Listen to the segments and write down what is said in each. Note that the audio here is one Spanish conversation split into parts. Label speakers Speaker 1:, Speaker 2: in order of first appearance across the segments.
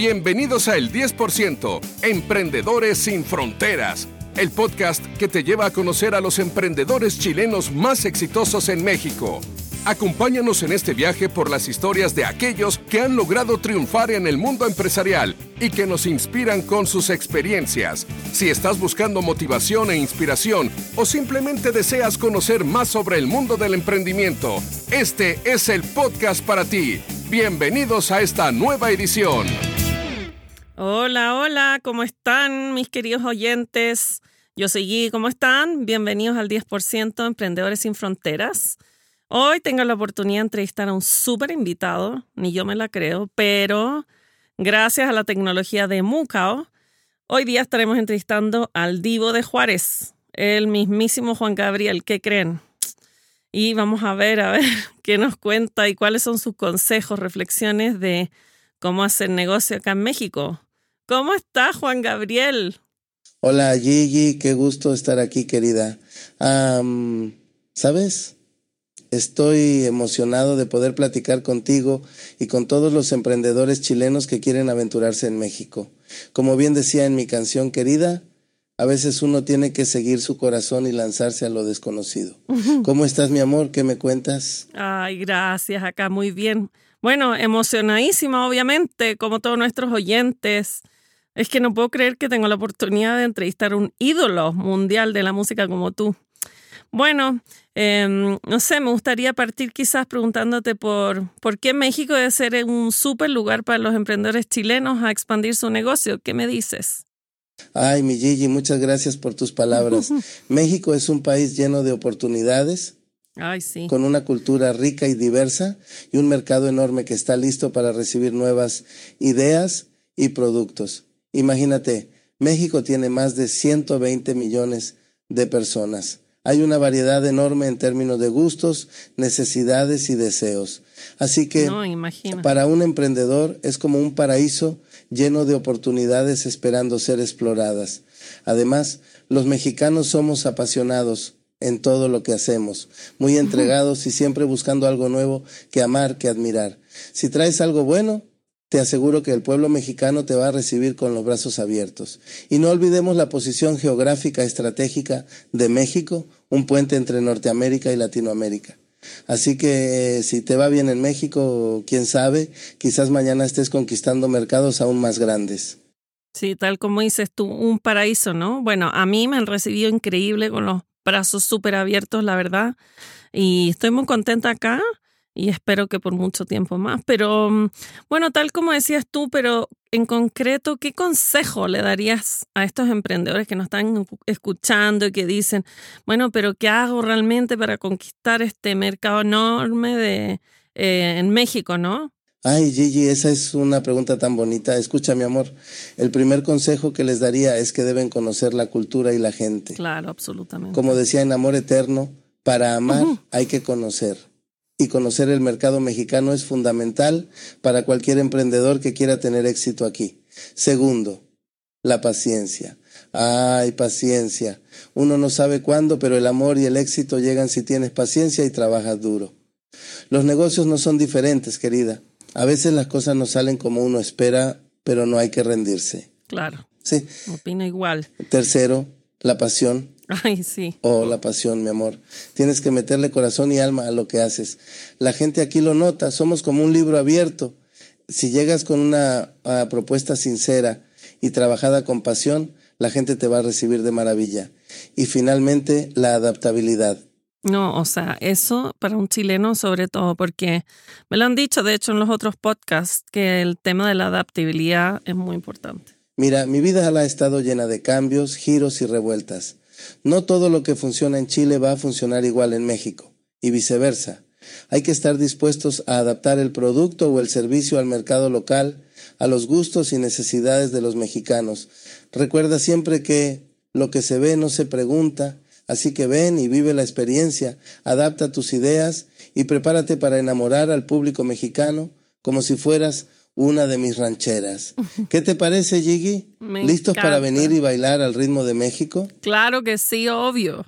Speaker 1: Bienvenidos a El 10%, Emprendedores sin Fronteras, el podcast que te lleva a conocer a los emprendedores chilenos más exitosos en México. Acompáñanos en este viaje por las historias de aquellos que han logrado triunfar en el mundo empresarial y que nos inspiran con sus experiencias. Si estás buscando motivación e inspiración o simplemente deseas conocer más sobre el mundo del emprendimiento, este es el podcast para ti. Bienvenidos a esta nueva edición.
Speaker 2: Hola, hola, ¿cómo están mis queridos oyentes? Yo soy Gui, ¿cómo están? Bienvenidos al 10% Emprendedores sin Fronteras. Hoy tengo la oportunidad de entrevistar a un súper invitado, ni yo me la creo, pero gracias a la tecnología de Mucao, hoy día estaremos entrevistando al divo de Juárez, el mismísimo Juan Gabriel. ¿Qué creen? Y vamos a ver, a ver qué nos cuenta y cuáles son sus consejos, reflexiones de cómo hacer negocio acá en México. ¿Cómo está Juan Gabriel?
Speaker 3: Hola Gigi, qué gusto estar aquí, querida. ¿Sabes? Estoy emocionado de poder platicar contigo y con todos los emprendedores chilenos que quieren aventurarse en México. Como bien decía en mi canción querida, a veces uno tiene que seguir su corazón y lanzarse a lo desconocido. ¿Cómo estás, mi amor? ¿Qué me cuentas?
Speaker 2: Ay, gracias, acá muy bien. Bueno, emocionadísima, obviamente, como todos nuestros oyentes. Es que no puedo creer que tengo la oportunidad de entrevistar a un ídolo mundial de la música como tú. Bueno, em, no sé, me gustaría partir quizás preguntándote por, por qué México debe ser un súper lugar para los emprendedores chilenos a expandir su negocio. ¿Qué me dices?
Speaker 3: Ay, mi Gigi, muchas gracias por tus palabras. México es un país lleno de oportunidades,
Speaker 2: Ay, sí.
Speaker 3: con una cultura rica y diversa y un mercado enorme que está listo para recibir nuevas ideas y productos. Imagínate, México tiene más de 120 millones de personas. Hay una variedad enorme en términos de gustos, necesidades y deseos. Así que para un emprendedor es como un paraíso lleno de oportunidades esperando ser exploradas. Además, los mexicanos somos apasionados en todo lo que hacemos, muy entregados y siempre buscando algo nuevo que amar, que admirar. Si traes algo bueno, te aseguro que el pueblo mexicano te va a recibir con los brazos abiertos. Y no olvidemos la posición geográfica estratégica de México, un puente entre Norteamérica y Latinoamérica. Así que si te va bien en México, quién sabe, quizás mañana estés conquistando mercados aún más grandes.
Speaker 2: Sí, tal como dices tú, un paraíso, ¿no? Bueno, a mí me han recibido increíble con los brazos súper abiertos, la verdad. Y estoy muy contenta acá y espero que por mucho tiempo más. Pero mm, bueno, tal como decías tú, pero en concreto, ¿qué consejo le darías a estos emprendedores que nos están escuchando y que dicen, bueno, pero ¿qué hago realmente para conquistar este mercado enorme de, eh, en México, no?
Speaker 3: Ay, Gigi, esa es una pregunta tan bonita. Escucha, mi amor, el primer consejo que les daría es que deben conocer la cultura y la gente.
Speaker 2: Claro, absolutamente.
Speaker 3: Como decía en Amor Eterno, para amar hay que conocer y conocer el mercado mexicano es fundamental para cualquier emprendedor que quiera tener éxito aquí. Segundo, la paciencia. Ay, paciencia. Uno no sabe cuándo, pero el amor y el éxito llegan si tienes paciencia y trabajas duro. Los negocios no son diferentes, querida. A veces las cosas no salen como uno espera, pero no hay que rendirse.
Speaker 2: Claro.
Speaker 3: Sí.
Speaker 2: Opino igual.
Speaker 3: Tercero, la pasión.
Speaker 2: Ay, sí.
Speaker 3: Oh, la pasión, mi amor. Tienes que meterle corazón y alma a lo que haces. La gente aquí lo nota, somos como un libro abierto. Si llegas con una ah, propuesta sincera y trabajada con pasión, la gente te va a recibir de maravilla. Y finalmente, la adaptabilidad.
Speaker 2: No, o sea, eso para un chileno sobre todo, porque me lo han dicho, de hecho, en los otros podcasts, que el tema de la adaptabilidad es muy importante.
Speaker 3: Mira, mi vida ha estado llena de cambios, giros y revueltas. No todo lo que funciona en Chile va a funcionar igual en México, y viceversa. Hay que estar dispuestos a adaptar el producto o el servicio al mercado local, a los gustos y necesidades de los mexicanos. Recuerda siempre que lo que se ve no se pregunta, así que ven y vive la experiencia, adapta tus ideas y prepárate para enamorar al público mexicano como si fueras una de mis rancheras. ¿Qué te parece, Gigi? ¿Listos para venir y bailar al ritmo de México?
Speaker 2: Claro que sí, obvio.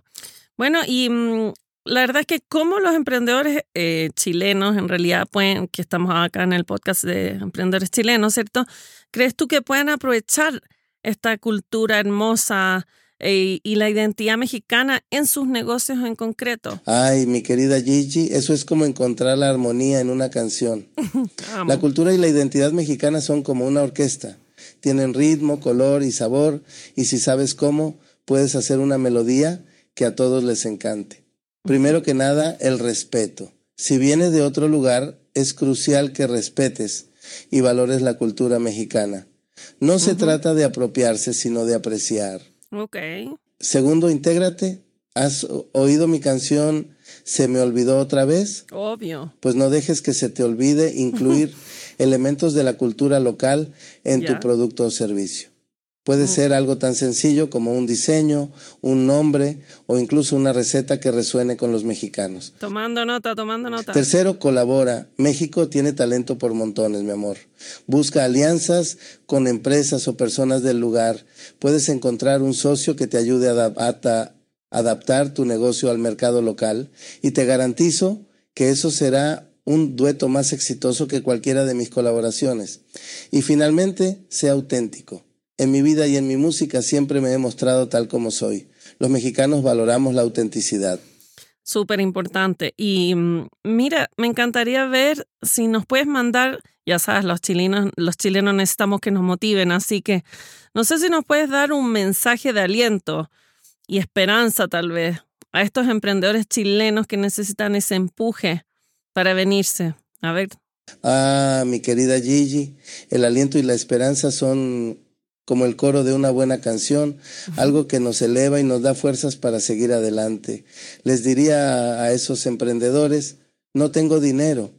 Speaker 2: Bueno, y mm, la verdad es que cómo los emprendedores eh, chilenos, en realidad, pueden, que estamos acá en el podcast de emprendedores chilenos, ¿cierto? ¿Crees tú que pueden aprovechar esta cultura hermosa eh, y la identidad mexicana en sus negocios en concreto?
Speaker 3: Ay, mi querida Gigi, eso es como encontrar la armonía en una canción. la cultura y la identidad mexicana son como una orquesta. Tienen ritmo, color y sabor, y si sabes cómo, puedes hacer una melodía que a todos les encante. Primero que nada, el respeto. Si vienes de otro lugar, es crucial que respetes y valores la cultura mexicana. No se trata de apropiarse, sino de apreciar.
Speaker 2: Ok.
Speaker 3: Segundo, intégrate. ¿Has oído mi canción Se me olvidó otra vez?
Speaker 2: Obvio.
Speaker 3: Pues no dejes que se te olvide incluir elementos de la cultura local en tu producto o servicio. Puede ser algo tan sencillo como un diseño, un nombre o incluso una receta que resuene con los mexicanos.
Speaker 2: Tomando nota, tomando nota.
Speaker 3: Tercero, colabora. México tiene talento por montones, mi amor. Busca alianzas con empresas o personas del lugar. Puedes encontrar un socio que te ayude a adaptar tu negocio al mercado local y te garantizo que eso será un dueto más exitoso que cualquiera de mis colaboraciones. Y finalmente, sea auténtico. En mi vida y en mi música siempre me he mostrado tal como soy. Los mexicanos valoramos la autenticidad.
Speaker 2: Súper importante. Y mm, mira, me encantaría ver si nos puedes mandar, ya sabes, los chilenos, los chilenos necesitamos que nos motiven, así que no sé si nos puedes dar un mensaje de aliento y esperanza tal vez a estos emprendedores chilenos que necesitan ese empuje para venirse. A ver.
Speaker 3: Ah, mi querida Gigi, el aliento y la esperanza son como el coro de una buena canción, algo que nos eleva y nos da fuerzas para seguir adelante. Les diría a esos emprendedores, no tengo dinero,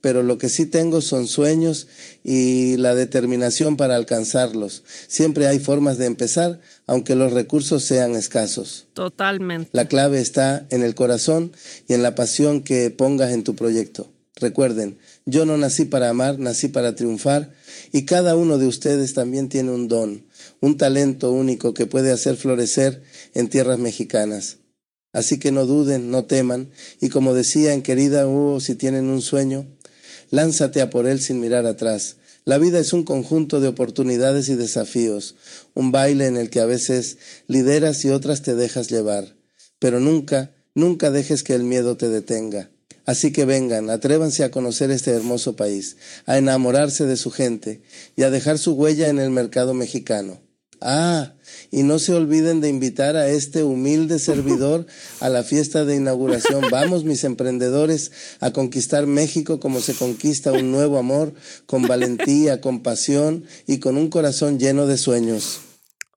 Speaker 3: pero lo que sí tengo son sueños y la determinación para alcanzarlos. Siempre hay formas de empezar, aunque los recursos sean escasos.
Speaker 2: Totalmente.
Speaker 3: La clave está en el corazón y en la pasión que pongas en tu proyecto. Recuerden, yo no nací para amar, nací para triunfar y cada uno de ustedes también tiene un don, un talento único que puede hacer florecer en tierras mexicanas. Así que no duden, no teman, y como decía en querida Hugo, si tienen un sueño, lánzate a por él sin mirar atrás. La vida es un conjunto de oportunidades y desafíos, un baile en el que a veces lideras y otras te dejas llevar, pero nunca, nunca dejes que el miedo te detenga. Así que vengan, atrévanse a conocer este hermoso país, a enamorarse de su gente y a dejar su huella en el mercado mexicano. Ah, y no se olviden de invitar a este humilde servidor a la fiesta de inauguración. Vamos, mis emprendedores, a conquistar México como se conquista un nuevo amor, con valentía, con pasión y con un corazón lleno de sueños.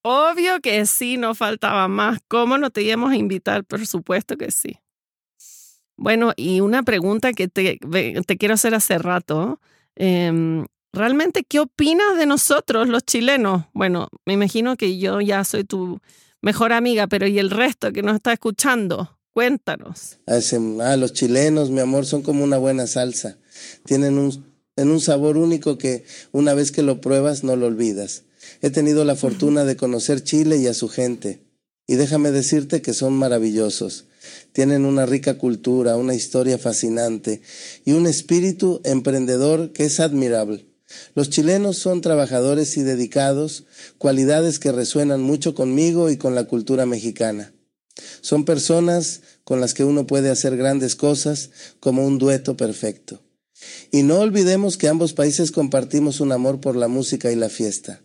Speaker 2: Obvio que sí, no faltaba más. ¿Cómo no te íbamos a invitar? Por supuesto que sí. Bueno, y una pregunta que te, quiero hacer hace rato. Em, ¿Realmente qué opinas de nosotros, los chilenos? Bueno, me imagino que yo ya soy tu mejor amiga, pero ¿y el resto que nos está escuchando? Cuéntanos.
Speaker 3: Ah, los chilenos, mi amor, son como una buena salsa. Tienen un, en un sabor único que una vez que lo pruebas no lo olvidas. He tenido la fortuna de conocer Chile y a su gente. Y déjame decirte que son maravillosos. Tienen una rica cultura, una historia fascinante y un espíritu emprendedor que es admirable. Los chilenos son trabajadores y dedicados, cualidades que resuenan mucho conmigo y con la cultura mexicana. Son personas con las que uno puede hacer grandes cosas como un dueto perfecto. Y no olvidemos que ambos países compartimos un amor por la música y la fiesta.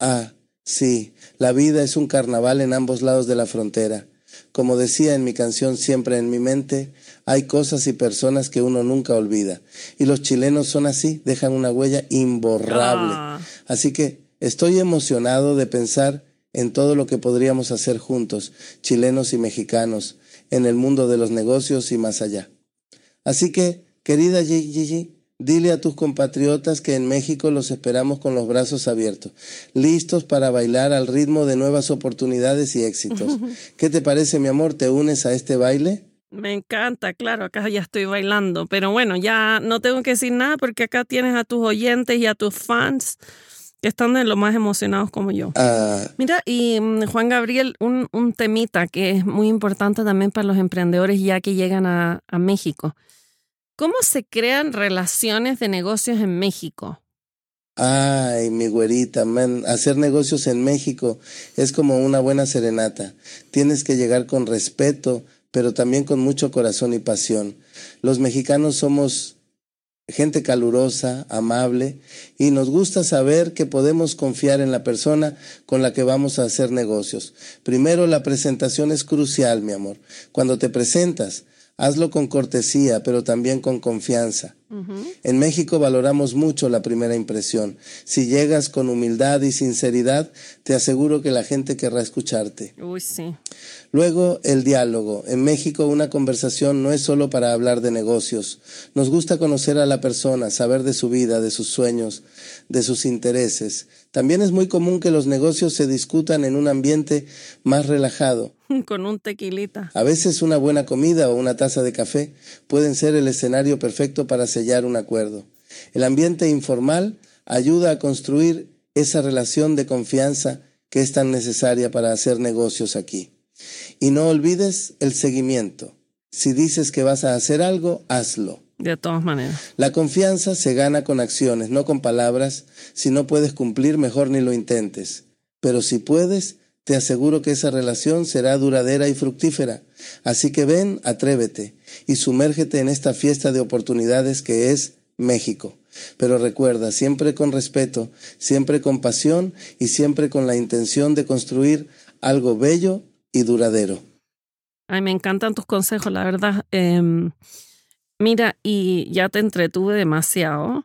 Speaker 3: Ah, sí, la vida es un carnaval en ambos lados de la frontera. Como decía en mi canción Siempre en mi mente, hay cosas y personas que uno nunca olvida. Y los chilenos son así, dejan una huella imborrable. Ah. Así que estoy emocionado de pensar en todo lo que podríamos hacer juntos, chilenos y mexicanos, en el mundo de los negocios y más allá. Así que, querida Gigi, Dile a tus compatriotas que en México los esperamos con los brazos abiertos, listos para bailar al ritmo de nuevas oportunidades y éxitos. ¿Qué te parece, mi amor? ¿Te unes a este baile?
Speaker 2: Me encanta, claro, acá ya estoy bailando, pero bueno, ya no tengo que decir nada porque acá tienes a tus oyentes y a tus fans que están de lo más emocionados como yo.
Speaker 3: Ah,
Speaker 2: Mira, y mm, Juan Gabriel, un, un temita que es muy importante también para los emprendedores ya que llegan a, a México. ¿Cómo se crean relaciones de negocios en México?
Speaker 3: Ay, mi güerita, man, hacer negocios en México es como una buena serenata. Tienes que llegar con respeto, pero también con mucho corazón y pasión. Los mexicanos somos gente calurosa, amable, y nos gusta saber que podemos confiar en la persona con la que vamos a hacer negocios. Primero, la presentación es crucial, mi amor. Cuando te presentas, hazlo con cortesía, pero también con confianza. En México valoramos mucho la primera impresión. Si llegas con humildad y sinceridad, te aseguro que la gente querrá escucharte.
Speaker 2: Uy, sí.
Speaker 3: Luego, el diálogo. En México una conversación no es solo para hablar de negocios. Nos gusta conocer a la persona, saber de su vida, de sus sueños, de sus intereses. También es muy común que los negocios se discutan en un ambiente más relajado.
Speaker 2: Con un tequilita.
Speaker 3: A veces una buena comida o una taza de café pueden ser el escenario perfecto para sellar un acuerdo. El ambiente informal ayuda a construir esa relación de confianza que es tan necesaria para hacer negocios aquí. Y no olvides el seguimiento. Si dices que vas a hacer algo, hazlo.
Speaker 2: De todas maneras.
Speaker 3: La confianza se gana con acciones, no con palabras. Si no puedes cumplir, mejor ni lo intentes. Pero si puedes, te aseguro que esa relación será duradera y fructífera. Así que ven, atrévete y sumérgete en esta fiesta de oportunidades que es México. Pero recuerda, siempre con respeto, siempre con pasión y siempre con la intención de construir algo bello y duradero.
Speaker 2: Ay, me encantan tus consejos, la verdad. Em, mira, y ya te entretuve demasiado.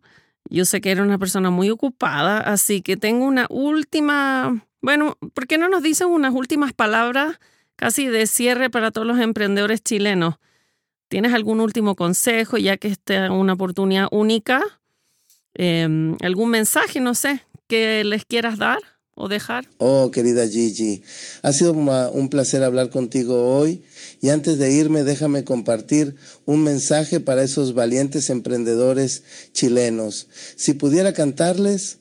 Speaker 2: Yo sé que eres una persona muy ocupada, así que tengo una última, bueno, ¿por qué no nos dices unas últimas palabras casi de cierre para todos los emprendedores chilenos? ¿Tienes algún último consejo, ya que esta es una oportunidad única? Em, ¿Algún mensaje, no sé, que les quieras dar o dejar?
Speaker 3: Oh, querida Gigi, ha sido un placer hablar contigo hoy y antes de irme déjame compartir un mensaje para esos valientes emprendedores chilenos. Si pudiera cantarles,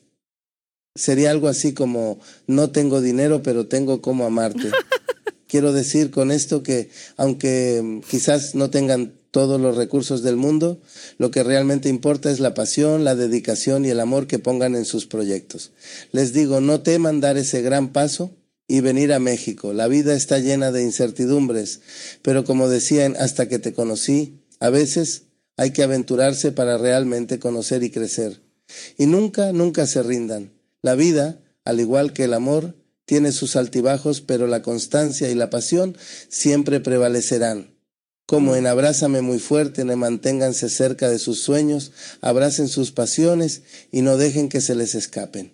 Speaker 3: sería algo así como, no tengo dinero, pero tengo cómo amarte. Quiero decir con esto que aunque mm, quizás no tengan todos los recursos del mundo, lo que realmente importa es la pasión, la dedicación y el amor que pongan en sus proyectos. Les digo, no teman dar ese gran paso y venir a México. La vida está llena de incertidumbres, pero como decían, hasta que te conocí, a veces hay que aventurarse para realmente conocer y crecer. Y nunca, nunca se rindan. La vida, al igual que el amor, tiene sus altibajos, pero la constancia y la pasión siempre prevalecerán. Como en Abrázame muy fuerte, ne- manténganse cerca de sus sueños, abracen sus pasiones y no dejen que se les escapen.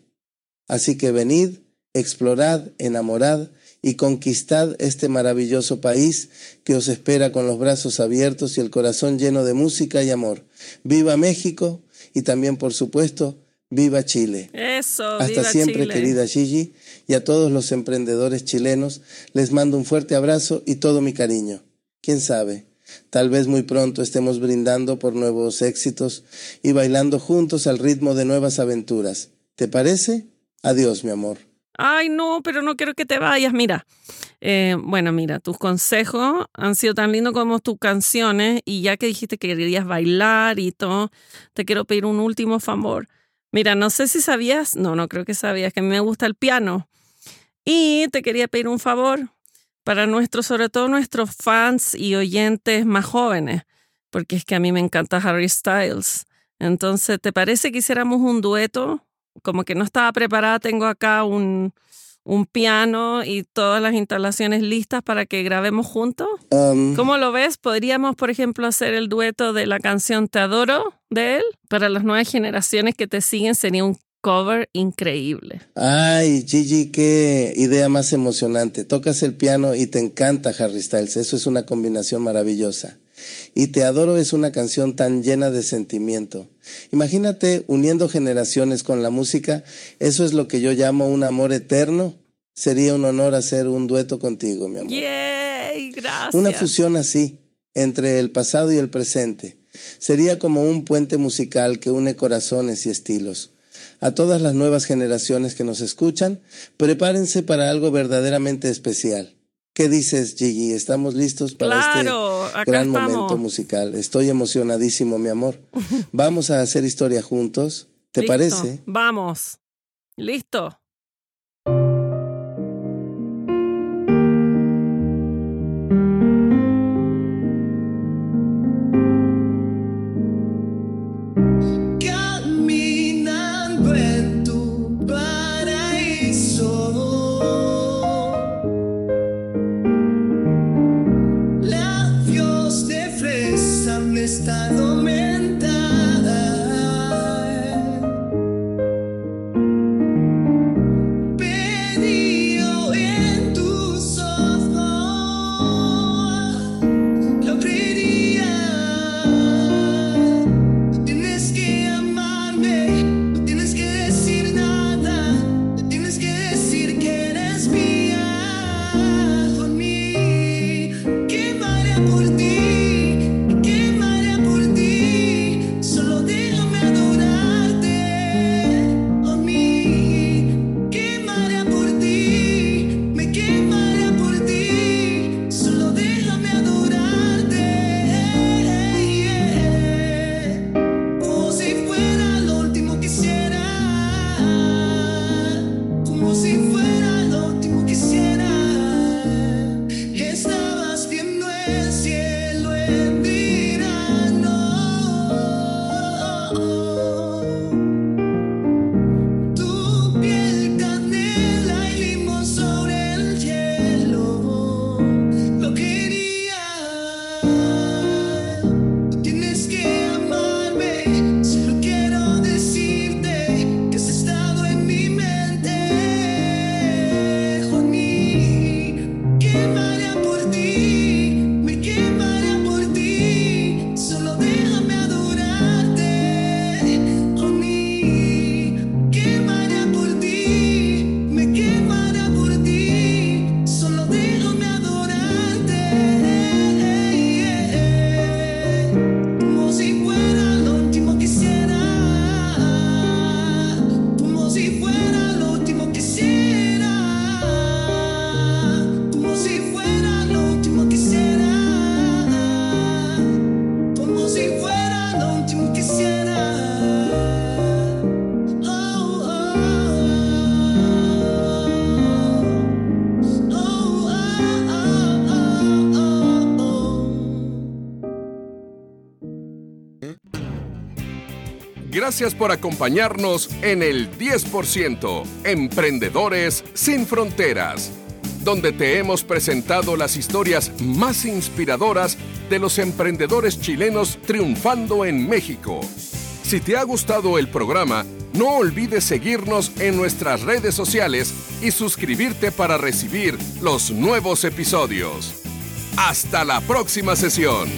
Speaker 3: Así que venid, explorad, enamorad y conquistad este maravilloso país que os espera con los brazos abiertos y el corazón lleno de música y amor. Viva México y también, por supuesto, viva Chile.
Speaker 2: Eso,
Speaker 3: Hasta
Speaker 2: viva
Speaker 3: siempre,
Speaker 2: Chile.
Speaker 3: querida Gigi, y a todos los emprendedores chilenos les mando un fuerte abrazo y todo mi cariño. Quién sabe, tal vez muy pronto estemos brindando por nuevos éxitos y bailando juntos al ritmo de nuevas aventuras. ¿Te parece? Adiós, mi amor.
Speaker 2: Ay, no, pero no quiero que te vayas. Mira, eh, bueno, mira, tus consejos han sido tan lindos como tus canciones y ya que dijiste que querías bailar y todo, te quiero pedir un último favor. Mira, no sé si sabías, no, no creo que sabías que a mí me gusta el piano y te quería pedir un favor para nuestros, sobre todo nuestros fans y oyentes más jóvenes, porque es que a mí me encanta Harry Styles. Entonces, ¿te parece que hiciéramos un dueto? Como que no estaba preparada, tengo acá un, un piano y todas las instalaciones listas para que grabemos juntos.
Speaker 3: Um,
Speaker 2: ¿Cómo lo ves? Podríamos, por ejemplo, hacer el dueto de la canción Te adoro de él. Para las nuevas generaciones que te siguen sería un cover increíble.
Speaker 3: Ay, Gigi, qué idea más emocionante. Tocas el piano y te encanta Harry Styles. Eso es una combinación maravillosa. Y Te adoro es una canción tan llena de sentimiento. Imagínate uniendo generaciones con la música. Eso es lo que yo llamo un amor eterno. Sería un honor hacer un dueto contigo, mi amor.
Speaker 2: ¡Yay! Gracias.
Speaker 3: Una fusión así, entre el pasado y el presente. Sería como un puente musical que une corazones y estilos. A todas las nuevas generaciones que nos escuchan, prepárense para algo verdaderamente especial. ¿Qué dices, Gigi? ¿Estamos listos para
Speaker 2: Claro,
Speaker 3: este gran
Speaker 2: estamos.
Speaker 3: momento musical? Estoy emocionadísimo, mi amor. Vamos a hacer historia juntos. ¿Te
Speaker 2: Listo.
Speaker 3: parece?
Speaker 2: Vamos. Listo.
Speaker 4: Me están
Speaker 1: Gracias por acompañarnos en el 10% Emprendedores sin Fronteras, donde te hemos presentado las historias más inspiradoras de los emprendedores chilenos triunfando en México. Si te ha gustado el programa, no olvides seguirnos en nuestras redes sociales y suscribirte para recibir los nuevos episodios. Hasta la próxima sesión.